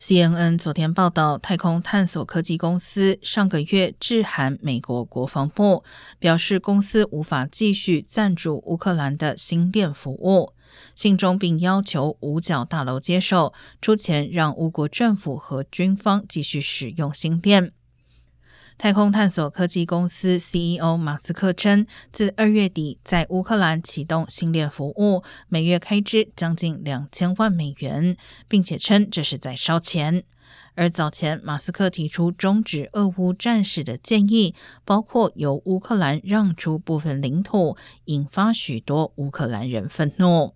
CNN 昨天报道，太空探索科技公司上个月致函美国国防部，表示公司无法继续赞助乌克兰的星链服务。信中并要求五角大楼接受出钱，让乌国政府和军方继续使用星链。太空探索科技公司 CEO 马斯克称，自二月底在乌克兰启动星链服务，每月开支将近两千万美元，并且称这是在烧钱。而早前马斯克提出终止俄乌战事的建议，包括由乌克兰让出部分领土，引发许多乌克兰人愤怒。